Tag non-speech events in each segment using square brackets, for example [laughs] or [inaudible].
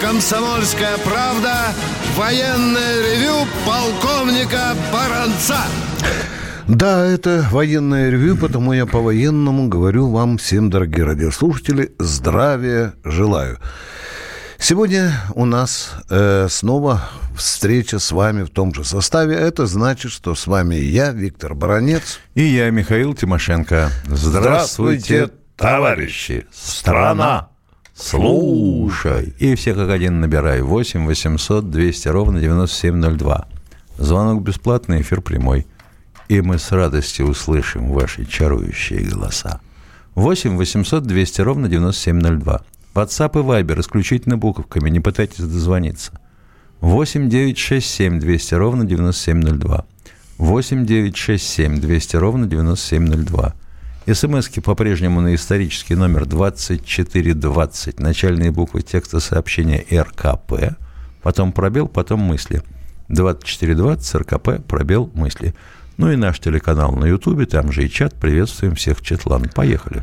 «Комсомольская правда» военное ревю полковника Баранца. Да, это военное ревю, потому я по-военному говорю вам всем, дорогие радиослушатели, здравия желаю. Сегодня у нас э, снова встреча с вами в том же составе. Это значит, что с вами я, Виктор Баранец. И я, Михаил Тимошенко. Здравствуйте, товарищи! Страна! Слушай! И все как один набирай. 8 800 200 ровно 9702. Звонок бесплатный, эфир прямой и мы с радостью услышим ваши чарующие голоса. 8 800 200 ровно 9702. WhatsApp и Viber исключительно буковками, не пытайтесь дозвониться. 8 967 200 ровно 9702. 8 967 200 ровно 9702. СМСки по-прежнему на исторический номер 2420. Начальные буквы текста сообщения РКП. Потом пробел, потом мысли. 2420 РКП, пробел, мысли. Ну и наш телеканал на Ютубе, там же и чат. Приветствуем всех, Четлан. Поехали.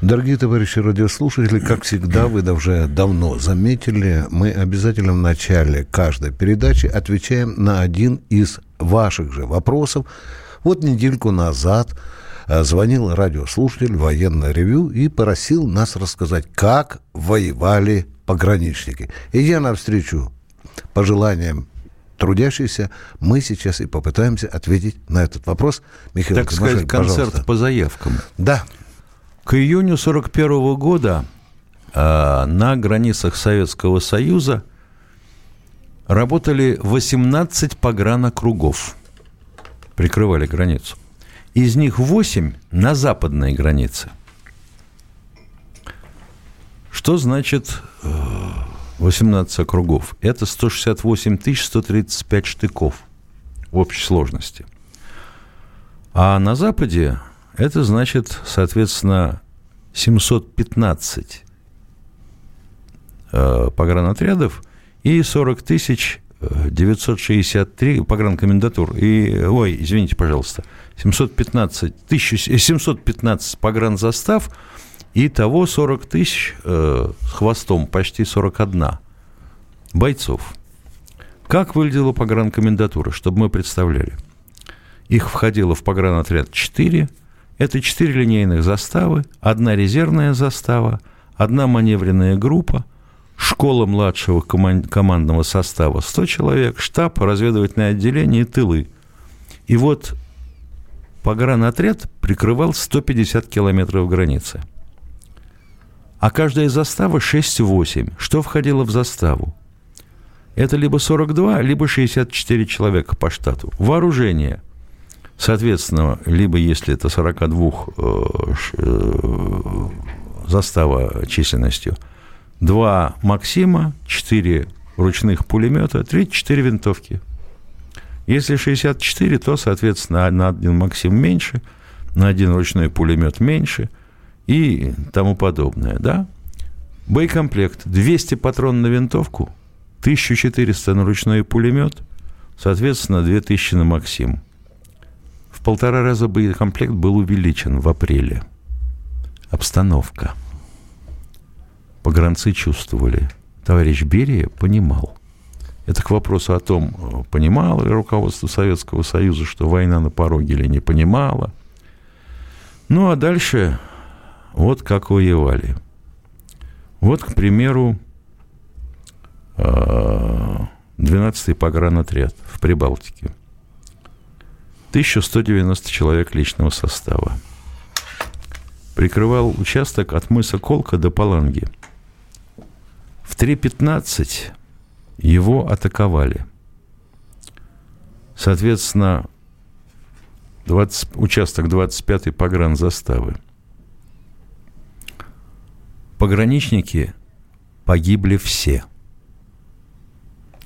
Дорогие товарищи радиослушатели, как всегда, вы уже давно заметили, мы обязательно в начале каждой передачи отвечаем на один из ваших же вопросов. Вот недельку назад звонил радиослушатель военное ревю и просил нас рассказать, как воевали пограничники. Идя навстречу пожеланиям трудящиеся, мы сейчас и попытаемся ответить на этот вопрос. Михаил так сказать, концерт пожалуйста. по заявкам. Да. К июню 1941 года э, на границах Советского Союза работали 18 погранокругов, прикрывали границу. Из них 8 на западной границе. Что значит э, 18 округов. Это 168 135 штыков в общей сложности. А на Западе это значит, соответственно, 715 э, погранотрядов и 40 тысяч 963 погранкомендатур. И, ой, извините, пожалуйста, 715, 1715 погранзастав – и того 40 тысяч э, с хвостом, почти 41 бойцов. Как выглядела погранкомендатура, чтобы мы представляли? Их входило в погранотряд 4. Это 4 линейных заставы, одна резервная застава, одна маневренная группа, школа младшего командного состава 100 человек, штаб, разведывательное отделение и тылы. И вот погранотряд прикрывал 150 километров границы – а каждая застава 6-8. Что входило в заставу? Это либо 42, либо 64 человека по штату. Вооружение. Соответственно, либо если это 42 э, э, застава численностью, 2 Максима, 4 ручных пулемета, 34 винтовки. Если 64, то, соответственно, на один Максим меньше, на один ручной пулемет меньше – и тому подобное, да? Боекомплект 200 патрон на винтовку, 1400 на ручной пулемет, соответственно, 2000 на Максим. В полтора раза боекомплект был увеличен в апреле. Обстановка. Погранцы чувствовали. Товарищ Берия понимал. Это к вопросу о том, понимало ли руководство Советского Союза, что война на пороге или не понимало. Ну, а дальше вот как воевали. Вот, к примеру, 12-й а, погранотряд в Прибалтике. 1190 человек личного состава. Прикрывал участок от мыса Колка до Паланги. В 3.15 его атаковали. Соответственно, 20, участок 25-й погранзаставы – Пограничники погибли все.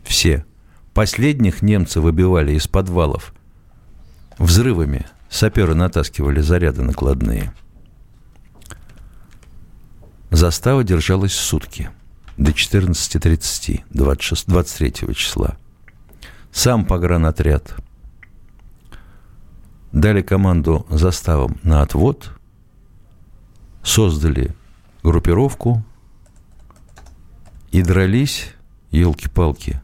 Все. Последних немцы выбивали из подвалов. Взрывами саперы натаскивали заряды накладные. Застава держалась сутки до 14.30, 26, 23 числа. Сам погранотряд дали команду заставам на отвод, создали группировку И дрались, елки-палки,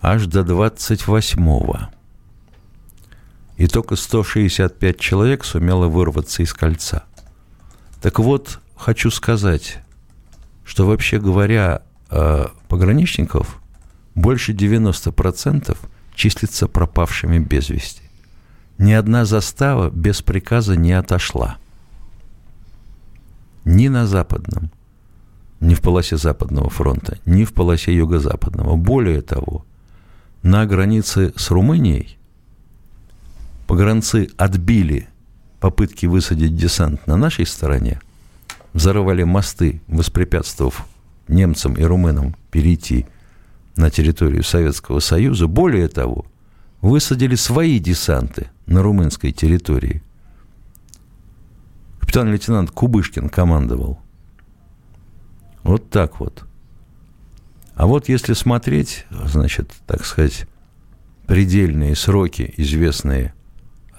аж до 28-го. И только 165 человек сумело вырваться из кольца. Так вот, хочу сказать, что вообще говоря, э, пограничников больше 90% числится пропавшими без вести. Ни одна застава без приказа не отошла. Ни на западном, ни в полосе Западного фронта, ни в полосе Юго-Западного. Более того, на границе с Румынией погранцы отбили попытки высадить десант на нашей стороне, взорвали мосты, воспрепятствовав немцам и румынам перейти на территорию Советского Союза. Более того, высадили свои десанты на румынской территории. Капитан-лейтенант Кубышкин командовал. Вот так вот. А вот если смотреть, значит, так сказать, предельные сроки, известные,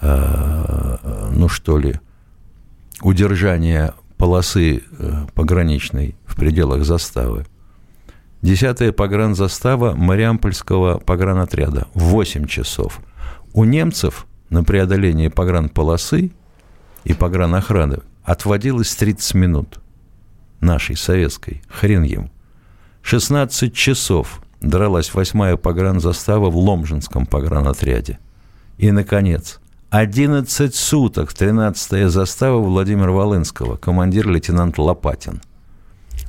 э, ну что ли, удержания полосы э, пограничной в пределах заставы. Десятая погранзастава Мариампольского погранотряда. 8 часов. У немцев на преодоление погранполосы и погранохраны отводилось 30 минут. Нашей, советской. Хрен им. 16 часов дралась восьмая погранзастава в Ломжинском погранотряде. И, наконец, 11 суток 13-я застава Владимира Волынского, командир лейтенант Лопатин.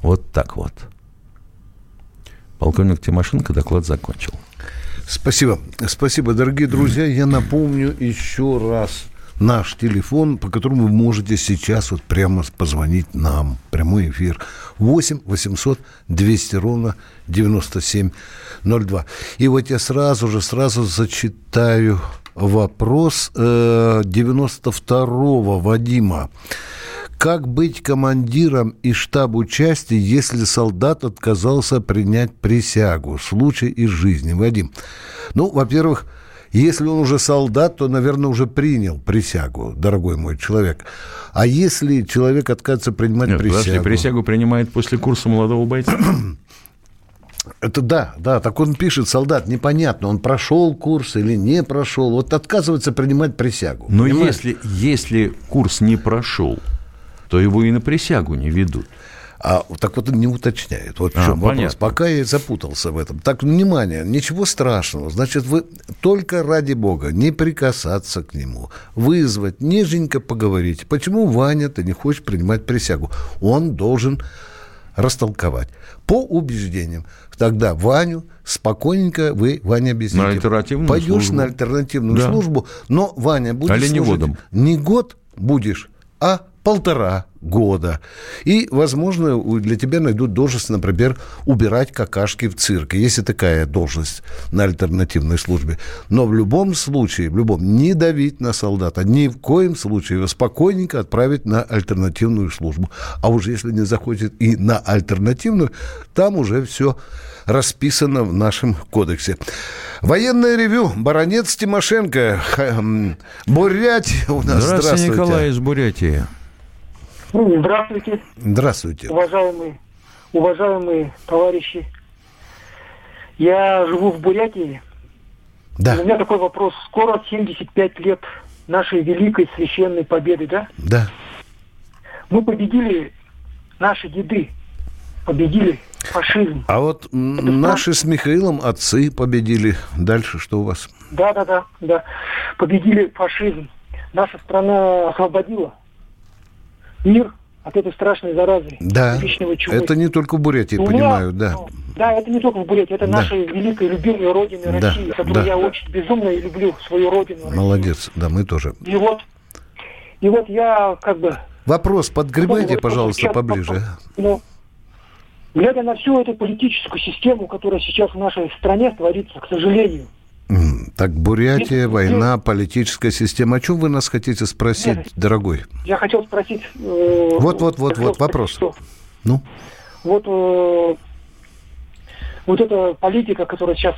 Вот так вот. Полковник Тимошенко доклад закончил. Спасибо. Спасибо, дорогие друзья. Я напомню еще раз наш телефон, по которому вы можете сейчас вот прямо позвонить нам. Прямой эфир. 8 800 200 ровно 9702. И вот я сразу же, сразу зачитаю вопрос э, 92-го Вадима. Как быть командиром и штабу части, если солдат отказался принять присягу? Случай из жизни. Вадим, ну, во-первых, если он уже солдат, то, наверное, уже принял присягу, дорогой мой человек. А если человек отказывается принимать Нет, присягу... Подожди, присягу принимает после курса молодого бойца? [clears throat] Это да, да, так он пишет, солдат, непонятно, он прошел курс или не прошел, вот отказывается принимать присягу. Но если, если курс не прошел, то его и на присягу не ведут. А так вот он не уточняет. Вот в чем а, вопрос. Понятно. Пока я запутался в этом. Так, внимание, ничего страшного. Значит, вы только ради Бога не прикасаться к нему, вызвать, неженько поговорить. Почему, Ваня, ты не хочешь принимать присягу? Он должен растолковать. По убеждениям. Тогда Ваню спокойненько вы, Ваня, объясните. На альтернативную Пойдешь службу. на альтернативную да. службу, но, Ваня, будешь служить не год будешь, а полтора года. И, возможно, для тебя найдут должность, например, убирать какашки в цирке. Есть и такая должность на альтернативной службе. Но в любом случае, в любом, не давить на солдата, ни в коем случае его спокойненько отправить на альтернативную службу. А уже если не захочет и на альтернативную, там уже все расписано в нашем кодексе. Военное ревю. Баронец Тимошенко. Бурятия у нас. Здравствуйте, Здравствуйте. Николай из Бурятии. Здравствуйте. Здравствуйте. Уважаемые, уважаемые товарищи. Я живу в Бурятии. Да. У меня такой вопрос. Скоро 75 лет нашей великой священной победы, да? Да. Мы победили, наши деды победили фашизм. А вот Это наши страшно. с Михаилом отцы победили. Дальше что у вас? Да, да, да, да. Победили фашизм. Наша страна освободила мир от этой страшной заразы. Да, это не только в Бурятии, У понимаю, да. Ну, да, это не только в Бурятии, это да. наша великая, любимая родина да, России, которую да. я очень безумно и люблю, свою родину. Молодец, Россию. да, мы тоже. И вот, и вот я как бы... Вопрос подгребайте, пожалуйста, поближе. Ну, глядя на всю эту политическую систему, которая сейчас в нашей стране творится, к сожалению, так, Бурятия, война, политическая система. О чем вы нас хотите спросить, Нет, дорогой? Я хотел спросить... Э, вот, вот, вот, вот, вопрос. Что? Ну? Вот э, вот эта политика, которая сейчас...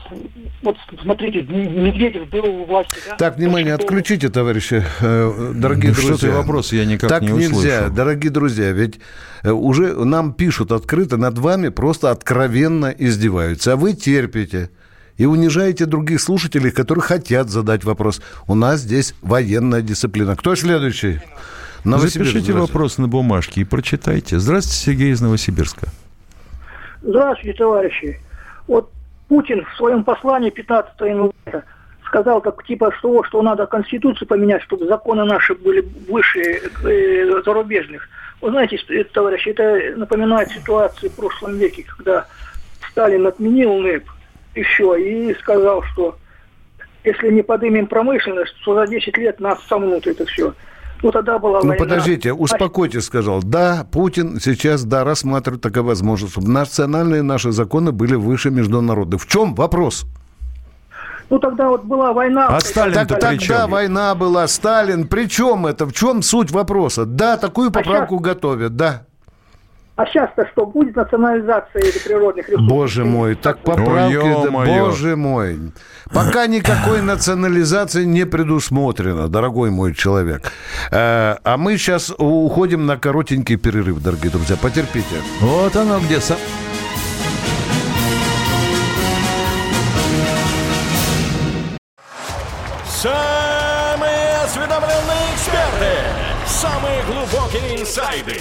Вот смотрите, Медведев был у власти, да? Так, внимание, отключите, товарищи, э, дорогие Ну, друзья. что ты вопрос я никак так не нельзя, услышал. дорогие друзья, ведь уже нам пишут открыто, над вами просто откровенно издеваются, а вы терпите и унижаете других слушателей, которые хотят задать вопрос. У нас здесь военная дисциплина. Кто следующий? Новосибирск, Запишите вопрос на бумажке и прочитайте. Здравствуйте, Сергей из Новосибирска. Здравствуйте, товарищи. Вот Путин в своем послании 15 января сказал, как типа, что, что надо Конституцию поменять, чтобы законы наши были выше э, зарубежных. Вы знаете, э, товарищи, это напоминает ситуацию в прошлом веке, когда Сталин отменил НЭП все, и сказал, что если не поднимем промышленность, то за 10 лет нас сомнут это все. Ну, тогда была Ну, война. подождите, успокойтесь, сказал. Да, Путин сейчас, да, рассматривает такая возможность, чтобы национальные наши законы были выше международных. В чем вопрос? Ну, тогда вот была война. А Сталин-то Так при тогда война была, Сталин. При чем это? В чем суть вопроса? Да, такую поправку готовят, да. А сейчас-то что, будет национализация этих природных ресурсов? Боже мой, так поправки, да, ё-моё. боже мой. Пока никакой национализации не предусмотрено, дорогой мой человек. Э, А мы сейчас уходим на коротенький перерыв, дорогие друзья. Потерпите. Вот оно где. сам- Самые осведомленные эксперты, самые глубокие инсайды,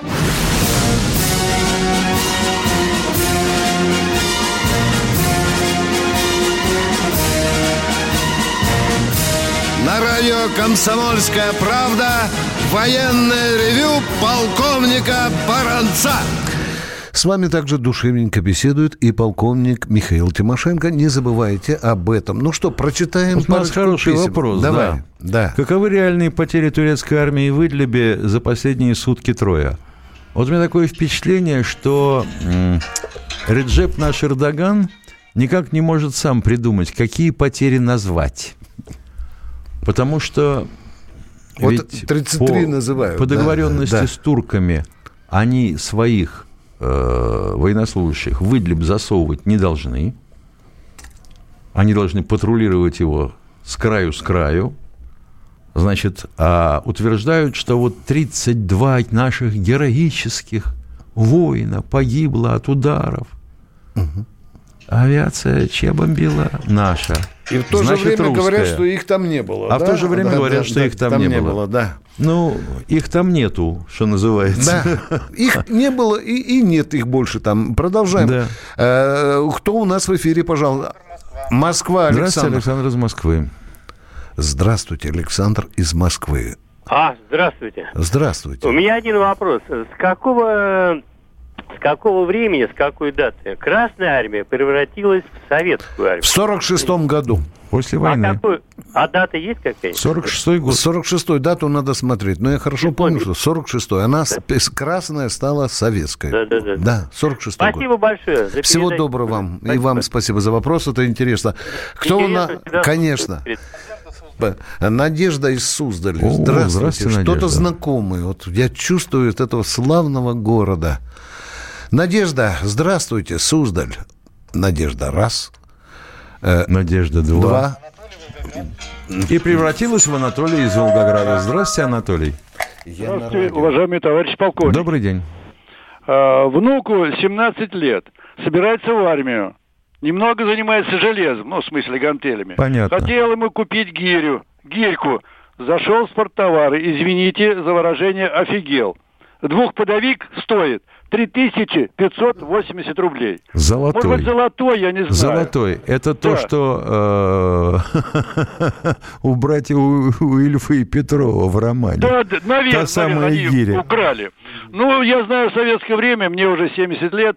На радио «Комсомольская правда» военное ревю полковника Баранца. С вами также душевненько беседует и полковник Михаил Тимошенко. Не забывайте об этом. Ну что, прочитаем Вот у нас парочку хороший писем? вопрос. Давай. Да. Каковы реальные потери турецкой армии в Идлибе за последние сутки трое? Вот у меня такое впечатление, что Реджеп наш Эрдоган никак не может сам придумать, какие потери назвать. Потому что Вот ведь 33 по, называют, По да, договоренности да. с турками они своих э, военнослужащих в Идлиб засовывать не должны. Они должны патрулировать его с краю с краю. Значит, а утверждают, что вот 32 наших героических воина погибло от ударов. Авиация чья бомбила? Наша. И в то Значит, же время говорят, русская. что их там не было. А в да? то же время Да, говорят, да, что да, их там не было. Да. Ну, их там нету, что называется. Да, их не было и, и нет их больше там. Продолжаем. Да. Э, кто у нас в эфире, пожалуйста? Москва, Здравствуйте, Александр. Александр из Москвы. Здравствуйте, Александр из Москвы. А, здравствуйте. Здравствуйте. У меня один вопрос. С какого, с какого времени, с какой даты Красная армия превратилась в советскую армию? В 46-м году. После А, войны. какой, а дата есть какая-нибудь? 46-й год. 46-й дату надо смотреть. Но я хорошо помню, что 46-й. Она с- красная стала советской. Да-да-да. Да, 46-й Спасибо год. большое. за Всего передачу. доброго вам. И Спасибо. вам спасибо за вопрос. Это интересно. Кто у нас... Интересно всегда Конечно. Б- Надежда из Суздаля. О, Здравствуйте. здравствуйте, Что-то знакомое. Вот я чувствую от этого славного города. Надежда, здравствуйте, Суздаль. Надежда, раз. Надежда 2. Два. И превратилась в Анатолия из Волгограда. Здравствуйте, Анатолий. Здравствуйте, уважаемый товарищ полковник. Добрый день. А, внуку 17 лет. Собирается в армию. Немного занимается железом, ну, в смысле гантелями. Понятно. Хотел ему купить гирю, гирьку. Зашел в спорттовары. Извините за выражение, офигел. Двухподовик стоит 3580 рублей. Может Золотой. быть, золотой, я не знаю. Золотой. Это то, Да. что э, [laughs] у братьев У- Уильфа и Петрова в романе. Да, да, наверное, Та самая они гиря. украли. Ну, я знаю советское время, мне уже 70 лет.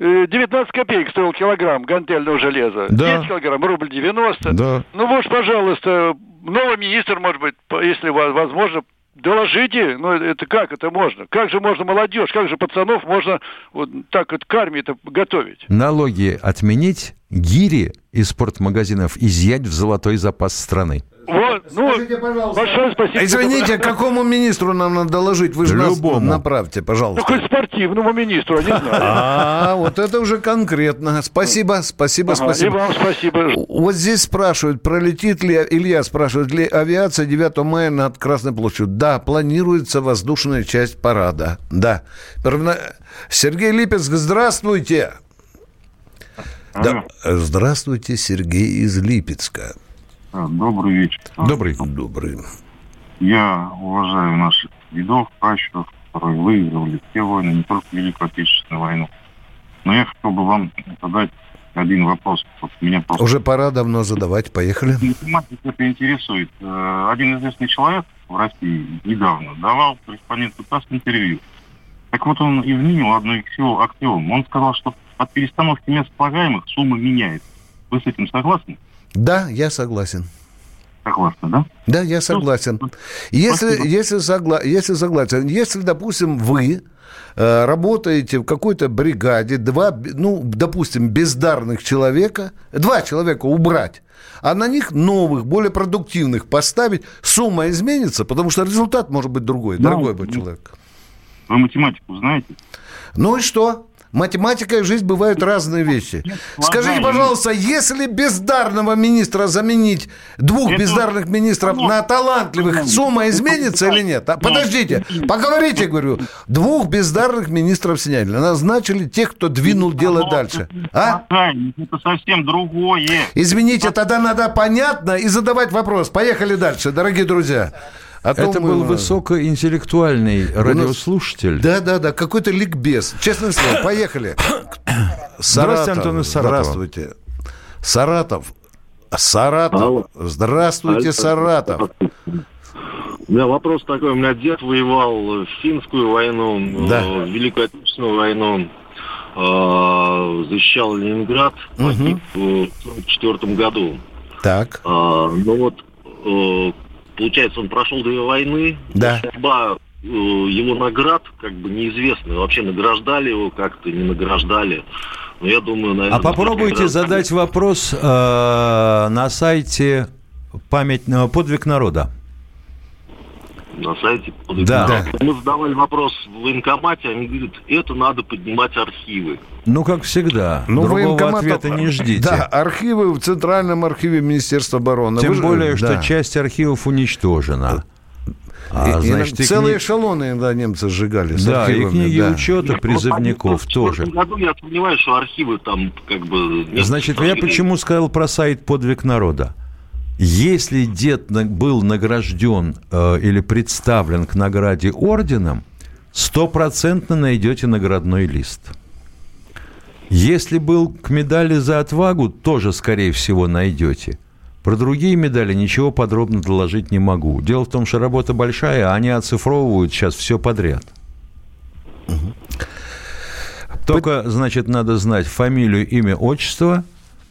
Э, 19 копеек стоил килограмм гантельного железа. Да. 10 килограмм, рубль 90. Да. Ну вот, пожалуйста, новый министр, может быть, если возможно, доложите. Ну, это как это можно? Как же можно молодежь, как же пацанов можно вот так вот к армии-то готовить? Налоги отменить, гири из спортмагазинов изъять в золотой запас страны. Вот, ну, Скажите, пожалуйста. большое спасибо. Извините, какому министру нам надо доложить? Вы же нас Любому. направьте, Ну, пожалуйста. хоть спортивному министру, не знаю. А, вот это уже конкретно. Спасибо, спасибо, Ага, И спасибо. вам спасибо. Вот здесь спрашивают, пролетит ли, Илья спрашивает, ли авиация 9 мая над Красной площадью. Да, планируется воздушная часть парада. Да. Сергей Липецк, здравствуйте. Да. Здравствуйте, Сергей из Липецка. А, Добрый вечер. Добрый. Добрый. Я уважаю наших дедов, пращуров, которые выигрывали все войны, не только Великую Отечественную войну. Но я хотел бы вам задать один вопрос. Вот меня просто Уже пора давно задавать. Поехали. это интересует. Э, Один известный человек в России недавно давал корреспонденту ТАСС интервью. Так вот он изменил одну аксио- аксиому. Он сказал, что от перестановки мест полагаемых сумма меняется. Вы с этим согласны? Да, я согласен. Согласны, да? Да, я согласен. Если, Спасибо. если, согла... если согласен, если, допустим, вы э, работаете в какой-то бригаде, два, ну, допустим, бездарных человека, два человека убрать, а на них новых, более продуктивных поставить, сумма изменится, потому что результат может быть другой, Да, дорогой будет ну, человек. Вы математику знаете? Ну и что? Математика и жизнь бывают разные вещи. Скажите, пожалуйста, если бездарного министра заменить двух Это- бездарных министров Ну, на талантливых, ну, сумма изменится или нет? А. Подождите, поговорите, говорю. Двух бездарных министров сняли. Назначили тех, кто двинул дело дальше. А? Это совсем другое. Извините, тогда надо понятно и задавать вопрос. Поехали дальше, дорогие друзья. А то Это мы- был высокоинтеллектуальный радиослушатель. Да, да, да, какой-то ликбез. Честное слово, поехали. Здравствуйте, Антон из Саратова. Здравствуйте. Саратов. Саратов. Алло. Здравствуйте, Алло. Саратов. У меня вопрос такой. У меня дед воевал в финскую войну, Да. э, в Великую Отечественную войну. э, Защищал Ленинград, погиб в 1944 году. Так. А, Ну вот, э, получается, он прошел две войны. Да. Судьба э, его наград как бы неизвестна. Вообще награждали его как-то, не награждали. Но я думаю, наверное... А попробуйте задать вопрос э, на сайте память, э, подвиг народа. На сайте. Да. Мы задавали вопрос в военкомате, они говорят, это надо поднимать архивы. Ну, как всегда. Ну, Другого военкомат- ответа не ждите. Да, архивы в Центральном архиве Министерства обороны. Тем Вы более, что да. часть архивов уничтожена. А, И- и значит, и целые кни- эшелоны иногда немцы сжигали. с Да, и архивами, книги да. учета призывников тоже. В году я сомневаюсь, что архивы там как бы... Значит, я почему сказал про сайт «Подвиг народа»? Если дед был награжден э, или представлен к награде орденом, стопроцентно найдете наградной лист. Если был к медали за отвагу, тоже, скорее всего, найдете. Про другие медали ничего подробно доложить не могу. Дело в том, что работа большая, а они оцифровывают сейчас все подряд. Только, значит, надо знать фамилию, имя, отчество,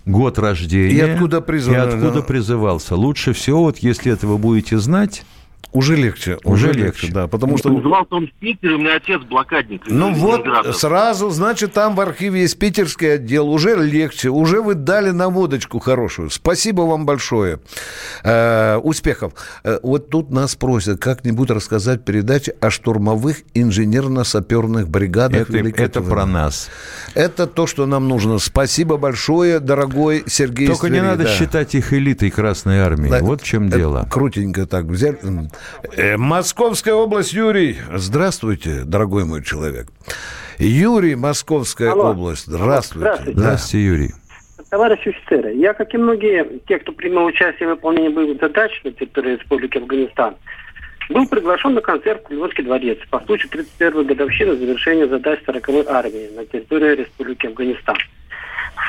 год рождения. И откуда призван, И откуда да. призывался. Лучше всего, вот если этого будете знать, Уже легче. Уже Уже, легче. легче, да. Потому что Назывался он в Питере, у меня отец блокадник. Ну вот, сразу, значит, там в архиве есть питерский отдел, уже легче, уже вы дали наводочку хорошую. Спасибо вам большое. Э, успехов. Э, вот тут нас просят как-нибудь рассказать передачи о штурмовых инженерно-саперных бригадах. это, это про нас. Это то, что нам нужно. Спасибо большое, дорогой Сергей Только не Твери, надо да. считать их элитой Красной Армии. Да, вот в чем это дело. Крутенько так взяли. Э, Московская область, Юрий. Здравствуйте, дорогой мой человек. Юрий, Московская Алло. область. Здравствуйте. Здравствуйте. Да. Здравствуйте, Юрий. Товарищи офицеры, я, как и многие, те, кто принимал участие в выполнении боевых задач на территории Республики Афганистан, был приглашен на концерт в Львовский дворец по случаю 31-й годовщины завершения задач 40-й армии на территории Республики Афганистан.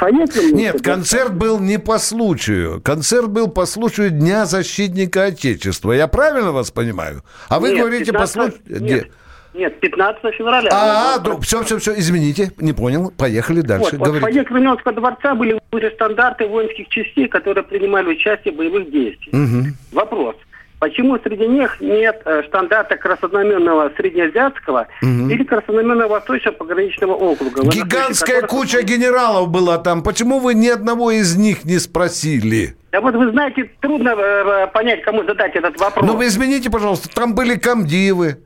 Кремля- Нет, концерт был не по случаю. Концерт был по случаю Дня защитника Отечества. Я правильно вас понимаю? А вы Нет, говорите по 15 случаю... нет. Нет, 15 февраля. А, друг, все, все, все, извините, не понял. Поехали дальше. Вот, вот в Говорите. фойе Кремлевского дворца были были стандарты воинских частей, которые принимали участие в боевых действиях. Мгм. Вопрос. Почему среди них нет э, стандарта краснознаменного среднеазиатского Мгм. или краснознаменного восточного пограничного округа? Гигантская которых- куча генералов была там. Почему вы ни одного из них не спросили? Да вот вы знаете, трудно э, понять, кому задать этот вопрос. Ну, вы извините, пожалуйста, там были комдивы.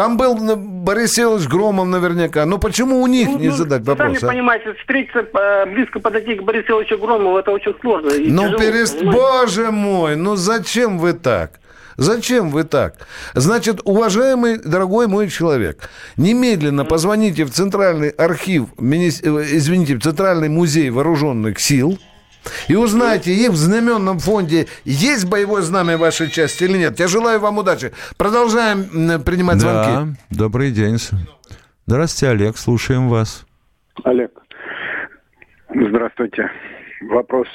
Там был ну, Борис Силович Громов наверняка. Но почему у них Ну, не ну, задать вопрос? Сами а? понимаете, встретиться, э, близко подойти к Борису Ильичу Громову, это очень сложно. Ну, перест... Боже мой, ну зачем вы так? Зачем вы так? Значит, уважаемый, дорогой мой человек, немедленно позвоните в Центральный архив, извините, в Центральный музей вооруженных сил и узнайте, их в знаменном фонде есть боевое знамя вашей части или нет. Я желаю вам удачи. Продолжаем принимать Да, звонки. добрый день. Здравствуйте, Олег, слушаем вас. Олег, здравствуйте. Вопрос.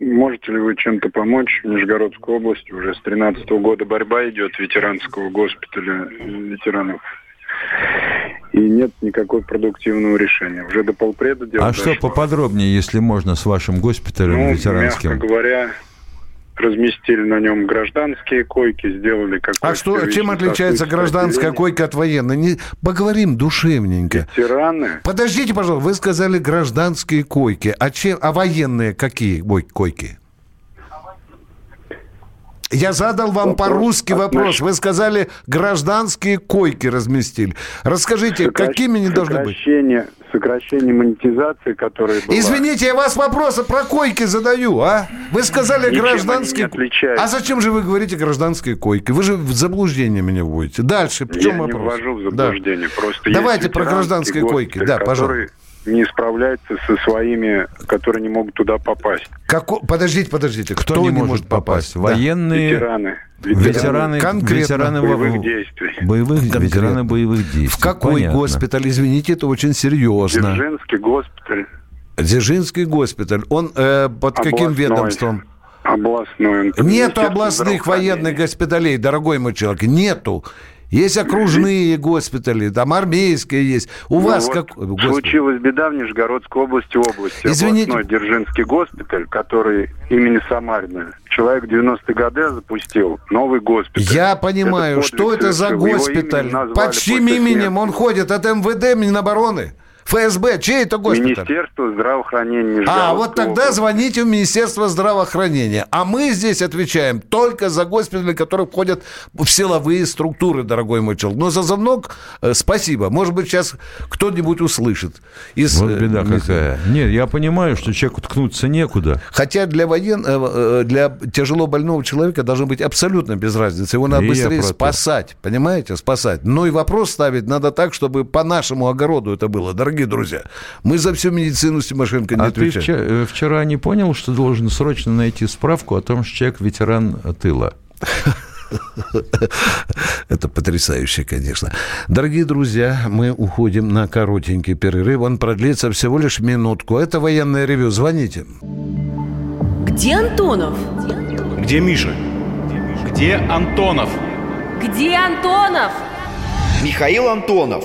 Можете ли вы чем-то помочь? В Нижегородской области уже с 13 года борьба идет ветеранского госпиталя ветеранов. И нет никакой продуктивного решения. Уже до полпреда дело А что дошло. поподробнее, если можно, с вашим госпиталем Ну, ветеранским? мягко говоря, разместили на нем гражданские койки, сделали какой-то... А что, чем отличается гражданская отделение. койка от военной? Не... Поговорим душевненько. Ветераны Подождите, пожалуйста, вы сказали гражданские койки. А, чем, а военные какие ой, койки? Я задал вам Вопрос по-русски вопрос. Вы сказали, гражданские койки разместили. Расскажите, Сокра- какими они должны быть? сокращение, монетизации, которое было... Извините, я вас вопросы про койки задаю, а? Вы сказали Ничем гражданские... не. А зачем же вы говорите гражданские койки? Вы же в заблуждение меня вводите. Дальше, в чем Я не вопрос? ввожу в Да. заблуждение. Просто Давайте про гражданские койки. госпиталь, Да, пожалуйста. Не справляется со своими, которые не могут туда попасть. Како- Подождите, подождите. Кто, Кто не может попасть? Да. Военные, Ветераны. ветераны, Конкретно. ветераны боевых действий. боевых, Конкретно. ветераны боевых действий. В какой Понятно. госпиталь? Извините, это очень серьезно. Дзержинский госпиталь Дзержинский госпиталь. Он э, под каким Областной. ведомством? областной. Министерство областных военных госпиталей, дорогой мой человек. Нету. Есть окружные госпитали, там армейские есть. У Ну вас вот как... Господи. Случилась беда в Нижегородской области, области. Извините. Областной Дзержинский госпиталь, который имени Самарина. Человек в 90-е годы запустил новый госпиталь. Я понимаю, Это что это за госпиталь. Под чьим именем он ходит? От МВД, Минобороны? ФСБ? Чей это госпиталь? Министерство здравоохранения А, вот тогда звоните в Министерство здравоохранения. А мы здесь отвечаем только за госпитали, которые входят в силовые структуры, дорогой мой человек. Но за звонок э, спасибо. Может быть, сейчас кто-нибудь услышит. Из, Вот э, беда какая. Нет, я понимаю, что человеку ткнуться некуда. Хотя для воен... э, для тяжело больного человека должно быть абсолютно без разницы. Его надо И быстрее спасать. Понимаете? Спасать. Но и вопрос ставить надо так, чтобы по нашему огороду это было. Дорогие друзья, мы за всю медицину с Тимошенко не А ты отвечаем. вчера, э, вчера не понял, что должен срочно найти справку о том, что человек ветеран тыла? [laughs] Это потрясающе, конечно. Дорогие друзья, мы уходим на коротенький перерыв. Он продлится всего лишь минутку. Это военное ревю. Звоните. Где Антонов? Где Миша? Где Антонов? Где Антонов? Михаил Антонов.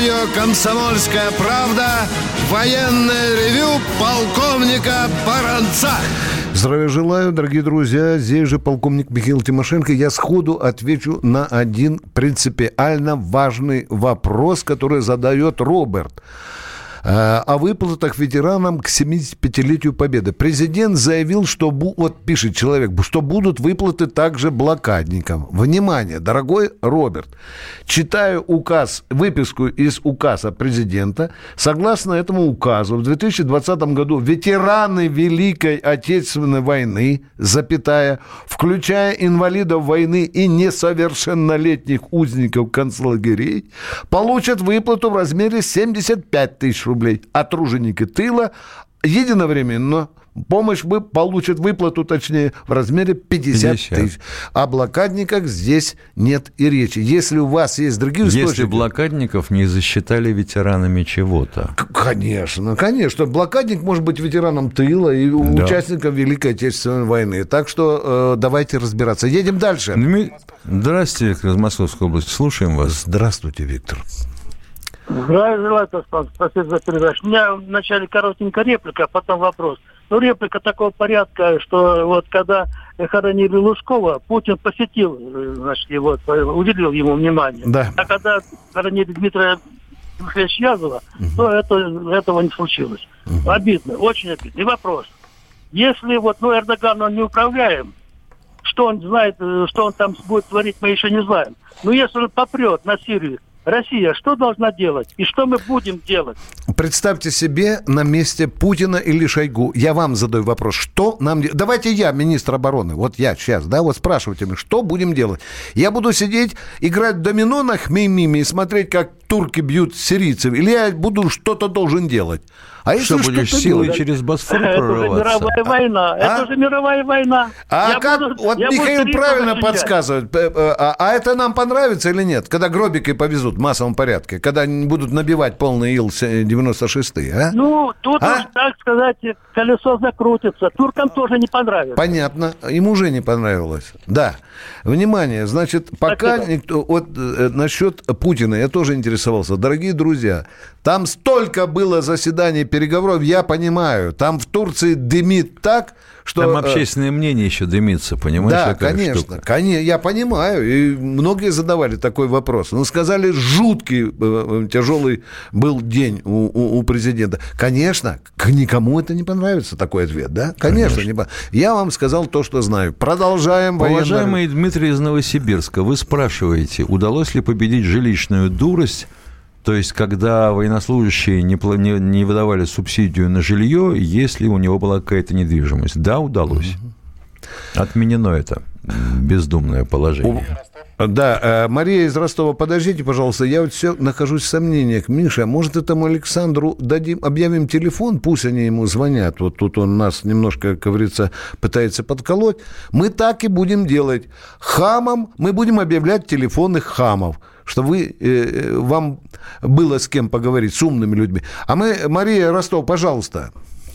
Радио «Комсомольская правда» военное ревю полковника Баранца. Здравия желаю, дорогие друзья. Здесь же полковник Михаил Тимошенко. Я сходу отвечу на один принципиально важный вопрос, который задает Роберт. Э, о выплатах ветеранам к 75-летию Победы. Президент заявил, что, вот пишет человек, что будут выплаты также блокадникам. Внимание, дорогой Роберт, читаю указ, выписку из указа президента. Согласно этому указу, в 2020 году ветераны Великой Отечественной войны, запятая, включая инвалидов войны и несовершеннолетних узников концлагерей, получат выплату в размере 75 тысяч рублей, а труженики тыла единовременно помощь вы получат выплату, точнее, в размере 50, 50. тысяч. О блокадниках здесь нет и речи. Если у вас есть другие Если источники... блокадников не засчитали ветеранами чего-то. Конечно, конечно. Блокадник может быть ветераном тыла и Да. участником Великой Отечественной войны. Так что э, давайте разбираться. Едем дальше. Дми- Здравствуйте, Виктор из Московской области. Слушаем вас. Здравствуйте, Виктор. Здравия желаю, Таспан. Спасибо за передачу. У меня вначале коротенькая реплика, а потом вопрос. Ну, реплика такого порядка, что вот когда хоронили Лужкова, Путин посетил, значит, его, уделил ему внимание. Да. А когда хоронили Дмитрия Тимофеевича Язова, то это, этого не случилось. Обидно, очень обидно. И вопрос. Если вот, ну, Эрдоган, он не управляем, что он знает, э, что он там будет творить, мы еще не знаем. Но если он попрет на Сирию, Россия что должна делать? И что мы будем делать? Представьте себе на месте Путина или Шойгу. Я вам задаю вопрос, что нам... де- Давайте я, министр обороны, вот я сейчас, да, вот спрашивайте меня, что будем делать? Я буду сидеть, играть домино на хмеймиме и смотреть, как турки бьют сирийцев, или я буду что-то должен делать? А если Что, будешь силой делать? через Босфор Это уже прорываться? мировая война. А? Это уже мировая война. А Я как, буду- вот Михаил правильно защищать. подсказывает, п- а, а это нам понравится или нет, когда гробики повезут в массовом порядке, когда они будут набивать полный Ил-96, а? Ну, тут А? уж, так сказать, колесо закрутится. Туркам тоже не понравится. Понятно. Им уже не понравилось. Да. Внимание, значит, пока Спасибо. никто... Вот э, насчет Путина я тоже интересовался. Дорогие друзья, там столько было заседаний, переговоров, я понимаю. Там в Турции дымит так, что... Там э, общественное мнение еще дымится, понимаешь? Да, конечно, штука? конечно, я понимаю, и многие задавали такой вопрос. Ну, сказали, жуткий, э, э, тяжелый был день у, у- у президента. Конечно, к никому это не понравится, такой ответ, да? Конечно, не по- Я вам сказал то, что знаю. Продолжаем Уважаемый Дмитрий из Новосибирска, вы спрашиваете, удалось ли победить жилищную дурость, то есть когда военнослужащие не, не- не выдавали субсидию на жилье, если у него была какая-то недвижимость? Да, удалось. Отменено это бездумное положение. Да, э, Мария из Ростова, подождите, пожалуйста, я вот все нахожусь в сомнениях. Миша, может, этому Александру дадим, объявим телефон, пусть они ему звонят. Вот тут он нас немножко, как говорится, пытается подколоть. Мы так и будем делать. Хамам мы будем объявлять телефонных хамов что вы, э, вам было с кем поговорить, с умными людьми. А мы, Мария Ростов, пожалуйста.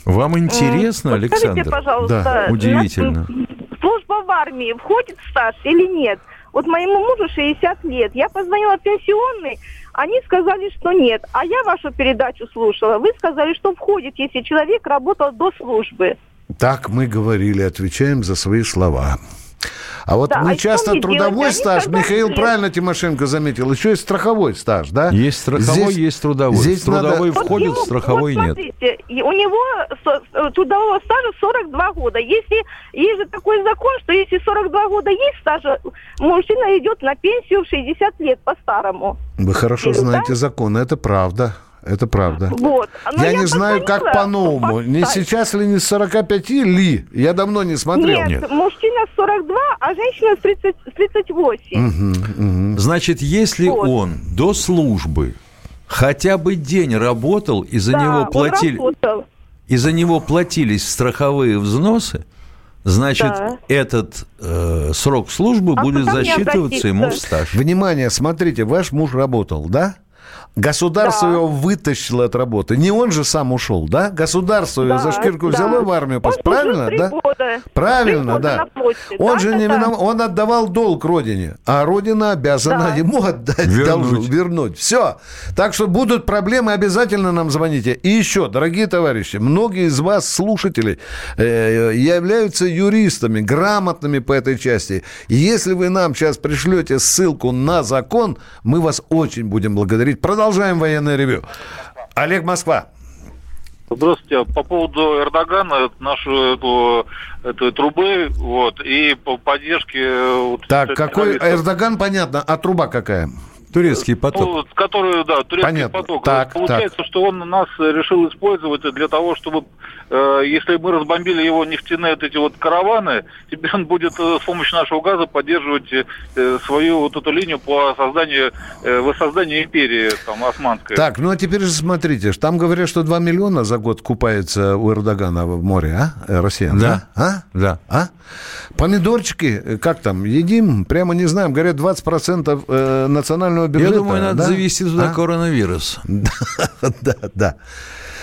Вам интересно, Подскажите, Александр? пожалуйста, Да, удивительно. на- Служба в армии входит в стаж или нет? Вот моему мужу 60 лет. Я позвонила в пенсионный, они сказали, что нет. А я вашу передачу слушала. Вы сказали, что входит, если человек работал до службы. Так мы говорили, отвечаем за свои слова. А вот Да, мы а часто трудовой делать? Стаж, Михаил нет. правильно Тимошенко заметил, еще есть страховой стаж, да? Есть страховой, Здесь- есть трудовой. здесь трудовой надо- входит, ему- страховой вот нет. смотрите, и у него э, трудового стажа 42 года. Если есть же такой закон, что если 42 года есть стажа, мужчина идет на пенсию в 60 лет по-старому. Вы хорошо Да? знаете закон, это правда. Это правда. Вот. Но я, не знаю, как по-новому. Не сейчас ли, не с 45 ли? Я давно не смотрел. Нет, мужчина 42, а женщина с 30 с 38. Мгм, мгм. Значит, если Вот. он до службы хотя бы день работал, и за Да, него платили, и за него платились страховые взносы, значит, Да. этот э, срок службы А будет засчитываться ему в стаж. Внимание, смотрите, ваш муж работал, да? Государство Да. его вытащило от работы. Не он же сам ушел, да? Государство его Да, за шкирку да. взяло в армию. Он Правильно, да? года. Правильно, года да. флоте. Он Да, же да, не да. он отдавал долг родине, а родина обязана Да. ему отдать, Вернуть. должен, вернуть. Все. Так что будут проблемы, обязательно нам звоните. И еще, дорогие товарищи, многие из вас, слушателей, э, являются юристами, грамотными по этой части. Если вы нам сейчас пришлете ссылку на закон, мы вас очень будем благодарить. Продолжаем военное ревю. Олег Москва. Здравствуйте. По поводу Эрдогана, нашу эту, эту трубы, вот, и по поддержке... э, Вот, Так, какой. Эрдоган, понятно, а труба какая? Турецкий Ну, вот, который, да, турецкий Понятно. поток. Так, Получается, что он нас э, решил использовать для того, чтобы, э, если мы разбомбили его нефтяные вот эти вот караваны, теперь он будет э, с помощью нашего газа поддерживать э, свою вот эту линию по созданию, э, воссозданию империи там, османской. Так, ну а теперь же смотрите, там говорят, что 2 миллиона за год купается у Эрдогана в море, а? Э, Россиян, Да. А? Да. А? Помидорчики, э, как там, едим? Прямо не знаем. Говорят, 20% э, национального бюджета. Я думаю, надо да? завести туда А? коронавирус. [laughs] Да, да.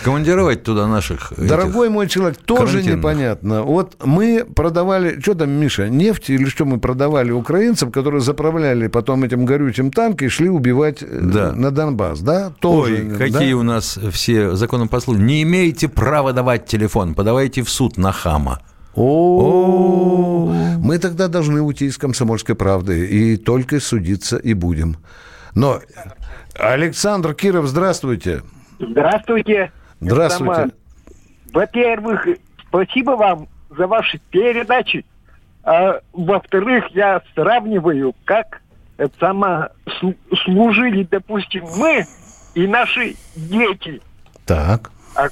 Командировать туда наших... Дорогой мой человек, тоже непонятно. Вот мы продавали, что там, Миша, нефть или что мы продавали украинцам, которые заправляли потом этим горючим танк и шли убивать э, Да. на Донбасс, да? Тоже, Ой, да? какие у нас все законопослушные. Не имеете права давать телефон, подавайте в суд на хама. О, мы тогда должны уйти из комсомольской правды и только судиться и будем. Но Александр Киров, здравствуйте. Здравствуйте. Здравствуйте. Сама- Во-первых, спасибо вам за ваши передачи. А во-вторых, я сравниваю, как слу- служили, допустим, мы и наши дети. Так. А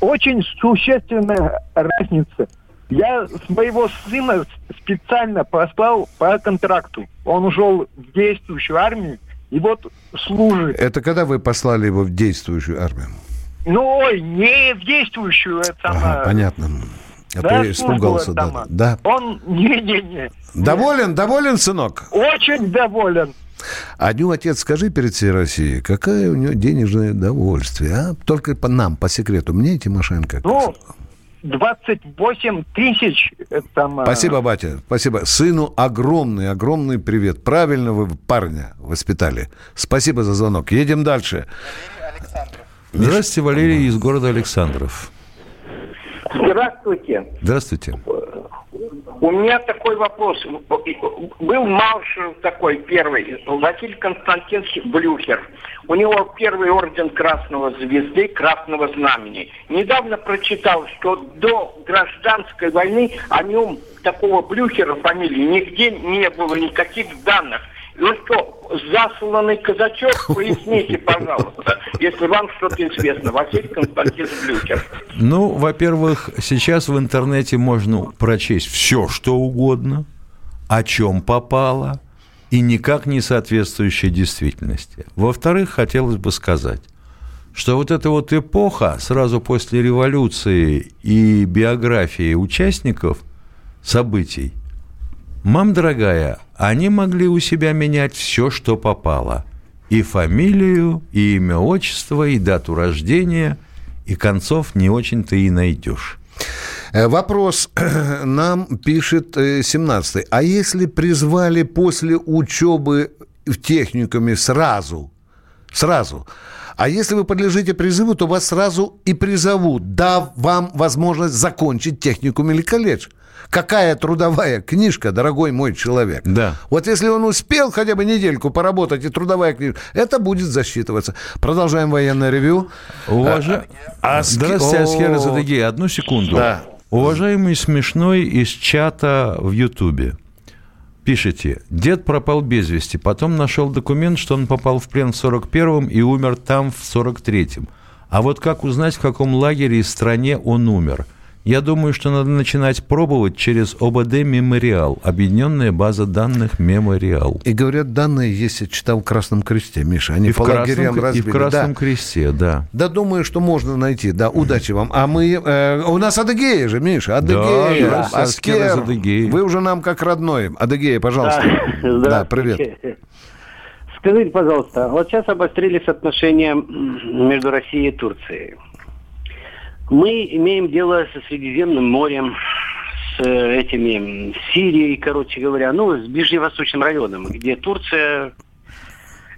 очень существенная разница. Я с моего сына специально послал по контракту. Он ушел в действующую армию и вот служит. Это когда вы послали его в действующую армию? Ну, ой, не в действующую, это Ага, сама. понятно. А Да, служба испугался. Да, да. Он, [laughs] не-не-не, Доволен, доволен, сынок? очень доволен. Адю, отец, скажи перед всей Россией, какое у него денежное удовольствие, а? Только по нам, по секрету. Мне Тимошенко. Ну, 28 тысяч, это сама. Спасибо, батя. Спасибо. Сыну огромный, огромный привет. Правильно вы парня воспитали. Спасибо за звонок. Едем дальше. Здравствуйте, Валерий из города Александров. Здравствуйте. Здравствуйте. У меня такой вопрос. Был маршал такой первый, Василий Константинович Блюхер. У него первый орден Красного Звезды, Красного Знамени. Недавно прочитал, что до гражданской войны о нем такого Блюхера фамилии нигде не было никаких данных. Ну что, засланный казачок, [laughs] поясните, пожалуйста, если вам что-то известно. Василий Константинович Блюхер. Ну, во-первых, сейчас в интернете можно прочесть все, что угодно, о чем попало, и никак не соответствующее действительности. Во-вторых, хотелось бы сказать, что вот эта вот эпоха сразу после революции и биографии участников событий, мам дорогая, они могли у себя менять все, что попало. И фамилию, и имя, отчество, и дату рождения, и концов не очень-то и найдешь. Э, Вопрос [clears throat] нам пишет э, 17-й. А если призвали после учебы в техникуме сразу, сразу, а если вы подлежите призыву, то вас сразу и призовут, дав вам возможность закончить техникум или колледж. Какая трудовая книжка, дорогой мой человек. Да. Вот если он успел хотя бы недельку поработать, и трудовая книжка, это будет засчитываться. Продолжаем военное ревю. Уважа... А, ски- Здравствуйте, О, Аскер из Адыгеи. Одну секунду. Да. Уважаемый смешной из чата в Ютубе. Пишите, дед пропал без вести, потом нашел документ, что он попал в плен в 41-м и умер там в 43-м. А вот как узнать, в каком лагере и стране он умер? Я думаю, что надо начинать пробовать через ОБД «Мемориал», объединенная база данных «Мемориал». И говорят, данные есть, я читал в Красном Кресте, Миша. Они И в, по Красном, лагерям Кр- и разбили. в Красном да. Кресте, да. Да, думаю, что можно найти. Да, удачи вам. А мы... э, у нас Адыгея же, Миша. Адыгея. Да, да, Аскер. Адыгеи. Вы уже нам как родной. Адыгея, пожалуйста. Да, Да, привет. Скажите, пожалуйста, вот сейчас обострились отношения между Россией и Турцией. Мы имеем дело со Средиземным морем, с э, этими м, Сирией, короче говоря, ну, с Ближневосточным районом, где Турция,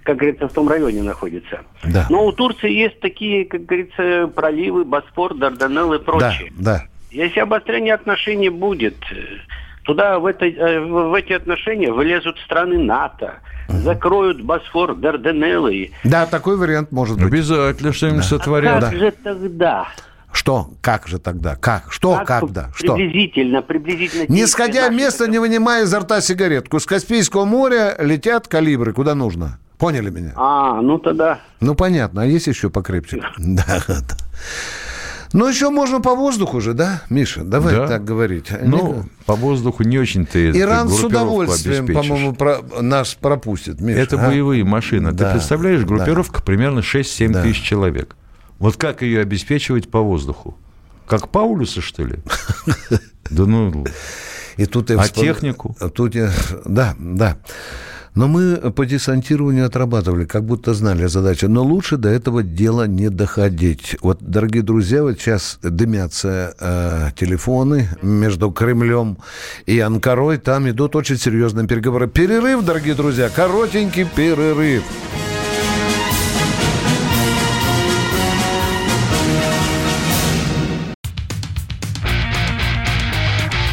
как говорится, в том районе находится. Да. Но у Турции есть такие, как говорится, проливы, Босфор, Дарданелл и Да, прочее. да. Если обострение отношений будет, э, Туда в, этой, э, в эти отношения вылезут страны НАТО, закроют Босфор, Дарданеллы. Да, такой вариант может быть. Обязательно что-нибудь А сотворят. как же тогда? Что? Как же тогда? Как? Что? Как когда? Что? Приблизительно, приблизительно. Не сходя места, не вынимая изо рта сигаретку. С Каспийского моря летят калибры куда нужно. Поняли меня? А, ну тогда. Ну, понятно. А есть еще покрепче? Да, [laughs] да. Ну, еще можно по воздуху же, да, Миша? Давай Да. так говорить. Ну, по воздуху не очень-то Иран с удовольствием, по-моему, про- нас пропустит, Миша. Это а? боевые машины. Да, Ты представляешь, да. группировка примерно 6-7 Да. тысяч человек. Вот как ее обеспечивать по воздуху? Как Паулюса, что ли? [laughs] Да ну... И тут я А вспом- технику? Тут я... Да, да. Но мы по десантированию отрабатывали, как будто знали задачу. Но лучше до этого дела не доходить. Вот, дорогие друзья, вот сейчас дымятся э, телефоны между Кремлем и Анкарой. Там идут очень серьезные переговоры. Перерыв, дорогие друзья, коротенький перерыв.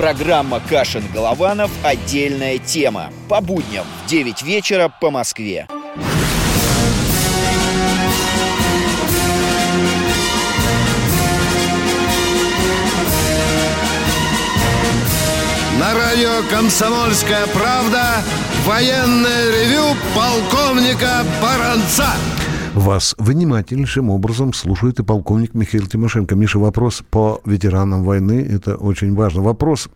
Программа Кашин-Голованов «Отдельная тема». По будням в 9 вечера по Москве. На радио «Комсомольская правда» военное ревю полковника Баранца. Вас внимательнейшим образом слушает и полковник Михаил Тимошенко. Миша, вопрос по ветеранам войны. Это очень важно. Вопрос.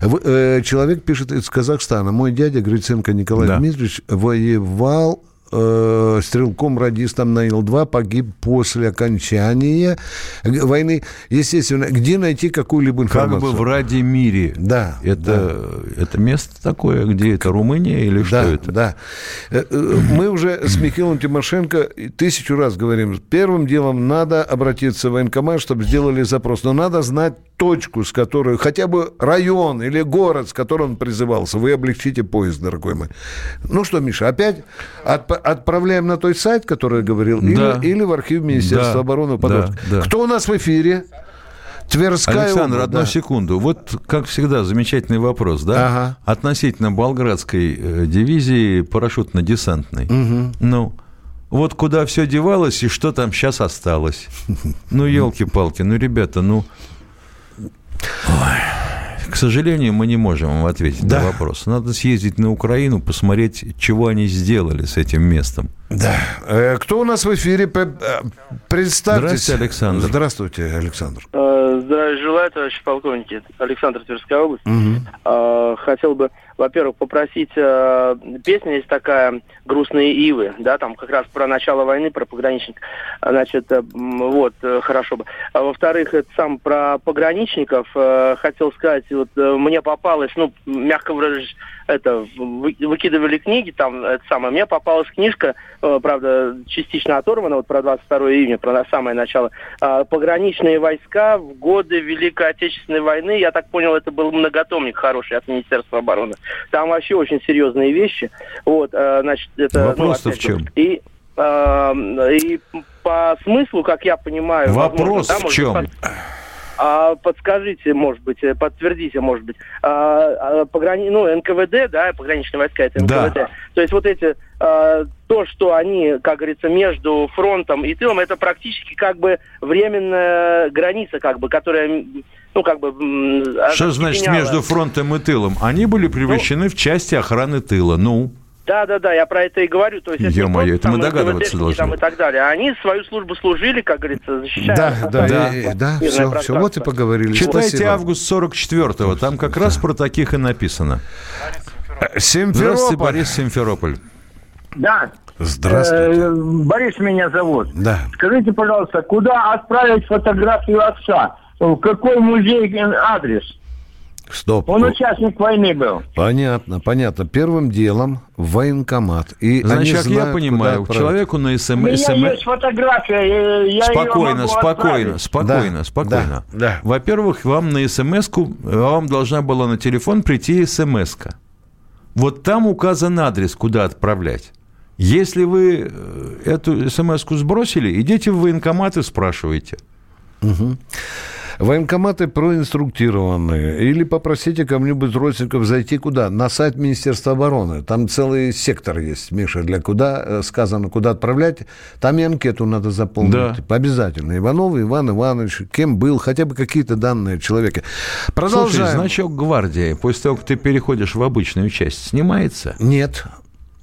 В- э, человек пишет из Казахстана. Мой дядя Гриценко Николай Да. Дмитриевич воевал э, стрелком-радистом на Ил-2, погиб после окончания войны. Естественно, где найти какую-либо Как информацию? бы в Ради мире. Да. Это, это место такое, где это Румыния или что Да, это? да. Э, э, Мы уже с Михаилом Тимошенко тысячу раз говорим, первым делом надо обратиться в военкомат, чтобы сделали запрос. Но надо знать точку, с которой, хотя бы район или город, с которым он призывался. Вы облегчите поезд, дорогой мой. Ну что, Миша, опять отп- отправляем на той сайт, который я говорил, Да. или, или в архив Министерства Да, обороны да, да. Кто у нас в эфире? Тверская Александр, область, одну да. секунду. Вот, как всегда, замечательный вопрос, да? Ага. Относительно Болградской э, дивизии парашютно-десантной. Мгм. Ну, вот куда все девалось и что там сейчас осталось. [laughs] Ну, елки-палки, ну, ребята, ну... Ой, К сожалению, мы не можем вам ответить Да. на вопрос. Надо съездить на Украину, посмотреть, чего они сделали с этим местом. Да. Э, Кто у нас в эфире? Э, Представьтесь. Здравствуйте, Александр. Здравствуйте, Александр. Э, Здравия желаю, товарищи полковники. Александр Тверская область. Э, Хотел бы, во-первых, попросить, э, песня есть такая «Грустные ивы», да, там как раз про начало войны, про пограничник. Значит, э, вот, э, хорошо бы. А во-вторых, это сам про пограничников. э, Хотел сказать, вот э, мне попалось, ну, мягко выражаясь, это, вы- выкидывали книги, там, это самое, мне попалась книжка, э, правда, частично оторвана, вот про 22 июня, про самое начало, а, пограничные войска в годы Великой Отечественной войны, я так понял, это был многотомник хороший от Министерства обороны. Там вообще очень серьезные вещи. Вот, э, значит, это... Вопрос-то опять в чем? И, э, и по смыслу, как я понимаю... Вопрос возможно, да, в может, чем? под- а, подскажите, может быть, э, подтвердите, может быть, а, а, пограни... ну, НКВД, да, пограничные войска, это Да. НКВД. То есть вот эти, а, то, что они, как говорится, между фронтом и тылом, это практически как бы временная граница, как бы, которая, ну, как бы... Что значит между фронтом и тылом? Они были превращены в части охраны тыла. Ну, Да, да, да, я про это и говорю. То есть это Ё-моё, это мы догадываться должны. Там и так далее. Они свою службу служили, как говорится, защищая. Да, да, и- да, мирное все, все, вот и поговорили. читайте Спасибо. август 44-го, там как раз про таких и написано. Симферополь. Здравствуйте, Борис Симферополь. Да. Здравствуйте. Э, Борис меня зовут. Да. Скажите, пожалуйста, куда отправить фотографию отца? В какой музей э, адрес? Стоп. Он участник войны был. Понятно, понятно. Первым делом военкомат. И Значит, как знают, я понимаю, человеку на У СМС... меня есть фотография, я спокойно, спокойно, отправить. спокойно, Да, спокойно. да, да. Во-первых, вам на смс-ку, вам должна была на телефон прийти смс-ка. Вот там указан адрес, куда отправлять. Если вы э, эту смс-ку сбросили, идите в военкомат и спрашивайте. Мгм. Военкоматы проинструктированы. Или попросите кому-нибудь из родственников зайти куда? На сайт Министерства обороны. Там целый сектор есть, Миша, для куда э, сказано, куда отправлять. Там и анкету надо заполнить. Да. Обязательно. Иванов Иван Иванович, кем был, хотя бы какие-то данные человека. Слушай, Продолжаем. значок гвардии, после того, как ты переходишь в обычную часть, снимается? Нет.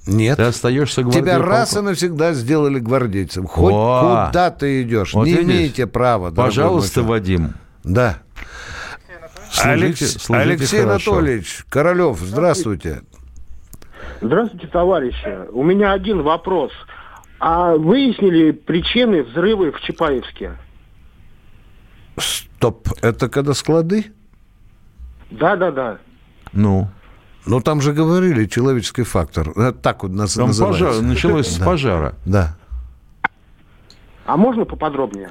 Нет. Ты остаешься Тебя гвардейполком? раз и навсегда сделали гвардейцем. Хоть О! куда ты идешь, Вот не видишь? имеете права. Пожалуйста. Вадим. Да. Служите- Алекс- служите Алексей хорошо. Анатольевич Королев, здравствуйте. Здравствуйте, товарищи. У меня один вопрос. А выяснили причины взрыва в Чапаевске? Стоп, это когда склады? Да, да, да. Ну? Ну, там же говорили, человеческий фактор. Это так вот нас Там называется. пожар, началось с пожара. Да. А можно поподробнее?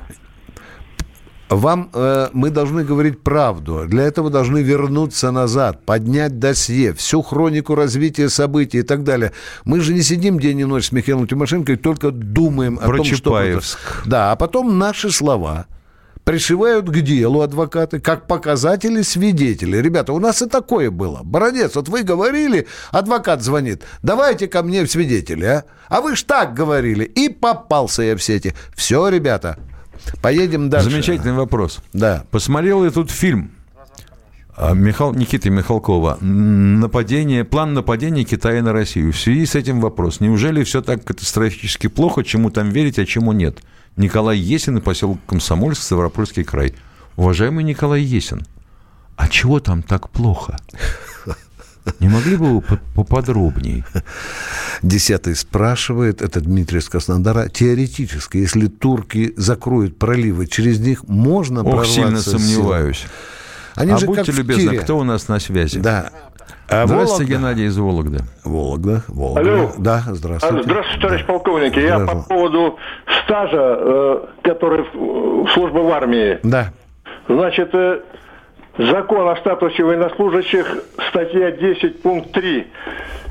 Вам э, мы должны говорить правду. Для этого должны вернуться назад, поднять досье, всю хронику развития событий и так далее. Мы же не сидим день и ночь с Михаилом Тимошенко и только думаем о Про том, что... Чапаевск. Да, а потом наши слова пришивают к делу адвокаты, как показатели свидетелей. Ребята, у нас и такое было. Бородец, вот вы говорили, адвокат звонит, давайте ко мне в свидетели, а? А вы ж так говорили. И попался я в сети. Все, ребята, поедем дальше. Замечательный вопрос. Да. Посмотрел я тут фильм а, Михал, Никиты Михалкова «Нападение, «План нападения Китая на Россию». В связи с этим вопрос. Неужели все так катастрофически плохо, чему там верить, а чему нет? Николай Есин и поселок Комсомольск, Ставропольский край. Уважаемый Николай Есин, а чего там так плохо? Не могли бы вы по- поподробнее? Десятый спрашивает, это Дмитрий из Краснодара, теоретически, если турки закроют проливы, через них можно Ох, прорваться сильно сомневаюсь. Они а же будьте любезны, тире. кто у нас на связи? Да. А Здравствуйте, Вологда? Геннадий из Вологды. Вологда, Вологда. Алло. Да, здравствуйте. Здравствуйте, товарищ полковник. Я по поводу стажа, э, который в службе в армии. Да. Значит, э, закон о статусе военнослужащих, статья 10, пункт 3.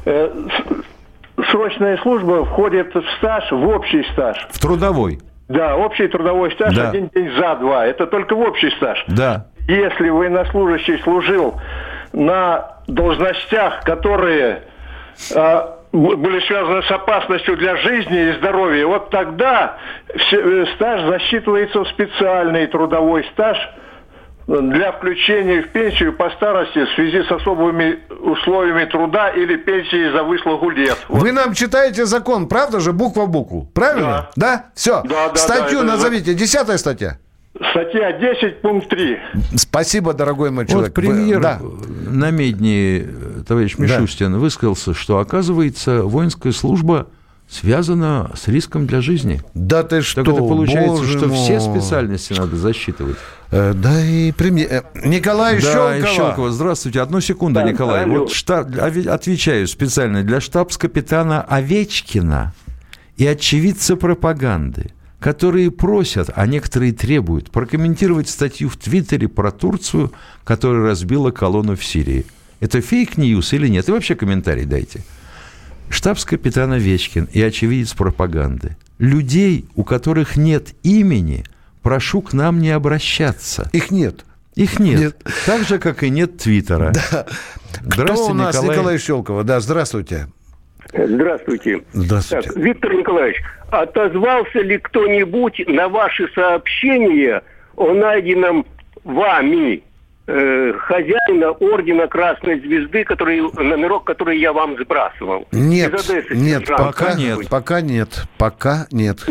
Э, срочная служба входит в стаж, в общий стаж. В трудовой. Да, общий трудовой стаж Да. один день за два. Это только в общий стаж. Да. Если военнослужащий служил на должностях, которые б- были связаны с опасностью для жизни и здоровья, вот тогда все- э, стаж засчитывается в специальный трудовой стаж для включения в пенсию по старости в связи с особыми условиями труда или пенсии за выслугу лет. Вы нам читаете закон, правда же, буква в букву? Правильно? Да. Все. Да, да, Статью да, назовите. Десятая статья. Статья 10, пункт 3. Спасибо, дорогой мой человек. Вот премьер Да. на Медне, э, товарищ Мишустин, высказался, что, оказывается, воинская служба связана с риском для жизни. Да ты что, Так это получается, боже что все мой. специальности надо засчитывать. Э, да и премьер... э, Николай да, Щелкова. Щелкова. Здравствуйте. Одну секунду, Да, Николай. алло. Вот штаб, отвечаю специально для штабс-капитана Овечкина и очевидца пропаганды, которые просят, а некоторые требуют, прокомментировать статью в Твиттере про Турцию, которая разбила колонну в Сирии. Это fake news или нет? И вообще комментарий дайте. Штабс-капитан Овечкин и очевидец пропаганды. Людей, у которых нет имени, прошу к нам не обращаться. Их нет. Их нет. Так же, как и нет Твиттера. Кто у нас Николай... Щелкова? Да, здравствуйте. Здравствуйте. Здравствуйте. Так, Виктор Николаевич, отозвался ли кто-нибудь на ваши сообщения о найденном вами э, хозяина ордена Красной Звезды, который, номерок, который я вам сбрасывал? Нет, нет, пока нет, пока нет, пока нет.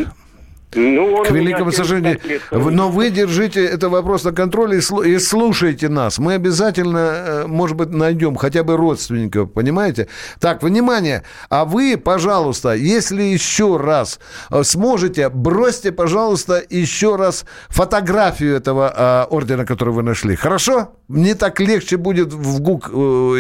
Ну, К великому сожалению. Но вы держите этот вопрос на контроле и слушайте нас. Мы обязательно, э, может быть, найдем хотя бы родственников, понимаете? Так, внимание. А вы, пожалуйста, если еще раз э, сможете, бросьте, пожалуйста, еще раз фотографию этого а, ордена, который вы нашли. Хорошо? Мне так легче будет в ГУК, э,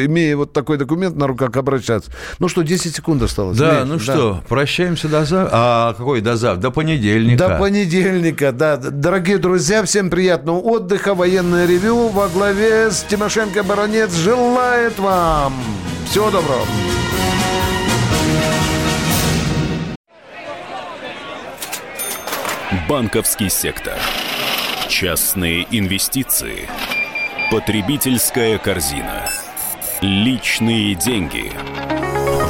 имея вот такой документ на руках, обращаться. Ну что, 10 секунд осталось. Да, Меньше, ну да. что, прощаемся до завтра. А какой до завтра? До понедельника понедельника. До понедельника, да. Дорогие друзья, всем приятного отдыха. Военное ревю во главе с Тимошенко Баронец желает вам всего доброго. Банковский сектор. Частные инвестиции. Потребительская корзина. Личные деньги.